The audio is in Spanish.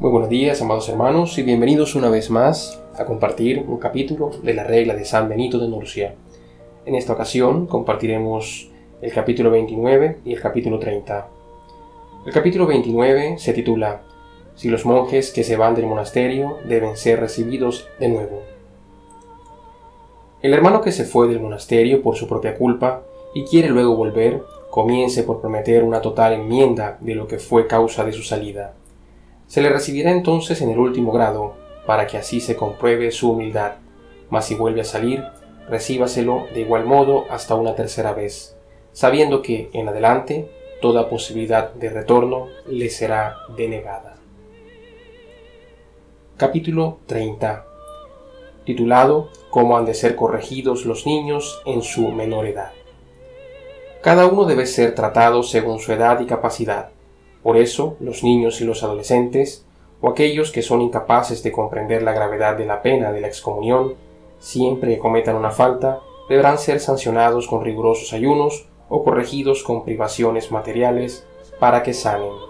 Muy buenos días, amados hermanos, y bienvenidos una vez más a compartir un capítulo de la regla de San Benito de Nurcia. En esta ocasión compartiremos el capítulo 29 y el capítulo 30. El capítulo 29 se titula Si los monjes que se van del monasterio deben ser recibidos de nuevo. El hermano que se fue del monasterio por su propia culpa y quiere luego volver, comience por prometer una total enmienda de lo que fue causa de su salida se le recibirá entonces en el último grado, para que así se compruebe su humildad, mas si vuelve a salir, recíbaselo de igual modo hasta una tercera vez, sabiendo que en adelante toda posibilidad de retorno le será denegada. Capítulo 30 titulado Cómo han de ser corregidos los niños en su menor edad. Cada uno debe ser tratado según su edad y capacidad, por eso, los niños y los adolescentes, o aquellos que son incapaces de comprender la gravedad de la pena de la excomunión, siempre que cometan una falta, deberán ser sancionados con rigurosos ayunos o corregidos con privaciones materiales para que sanen.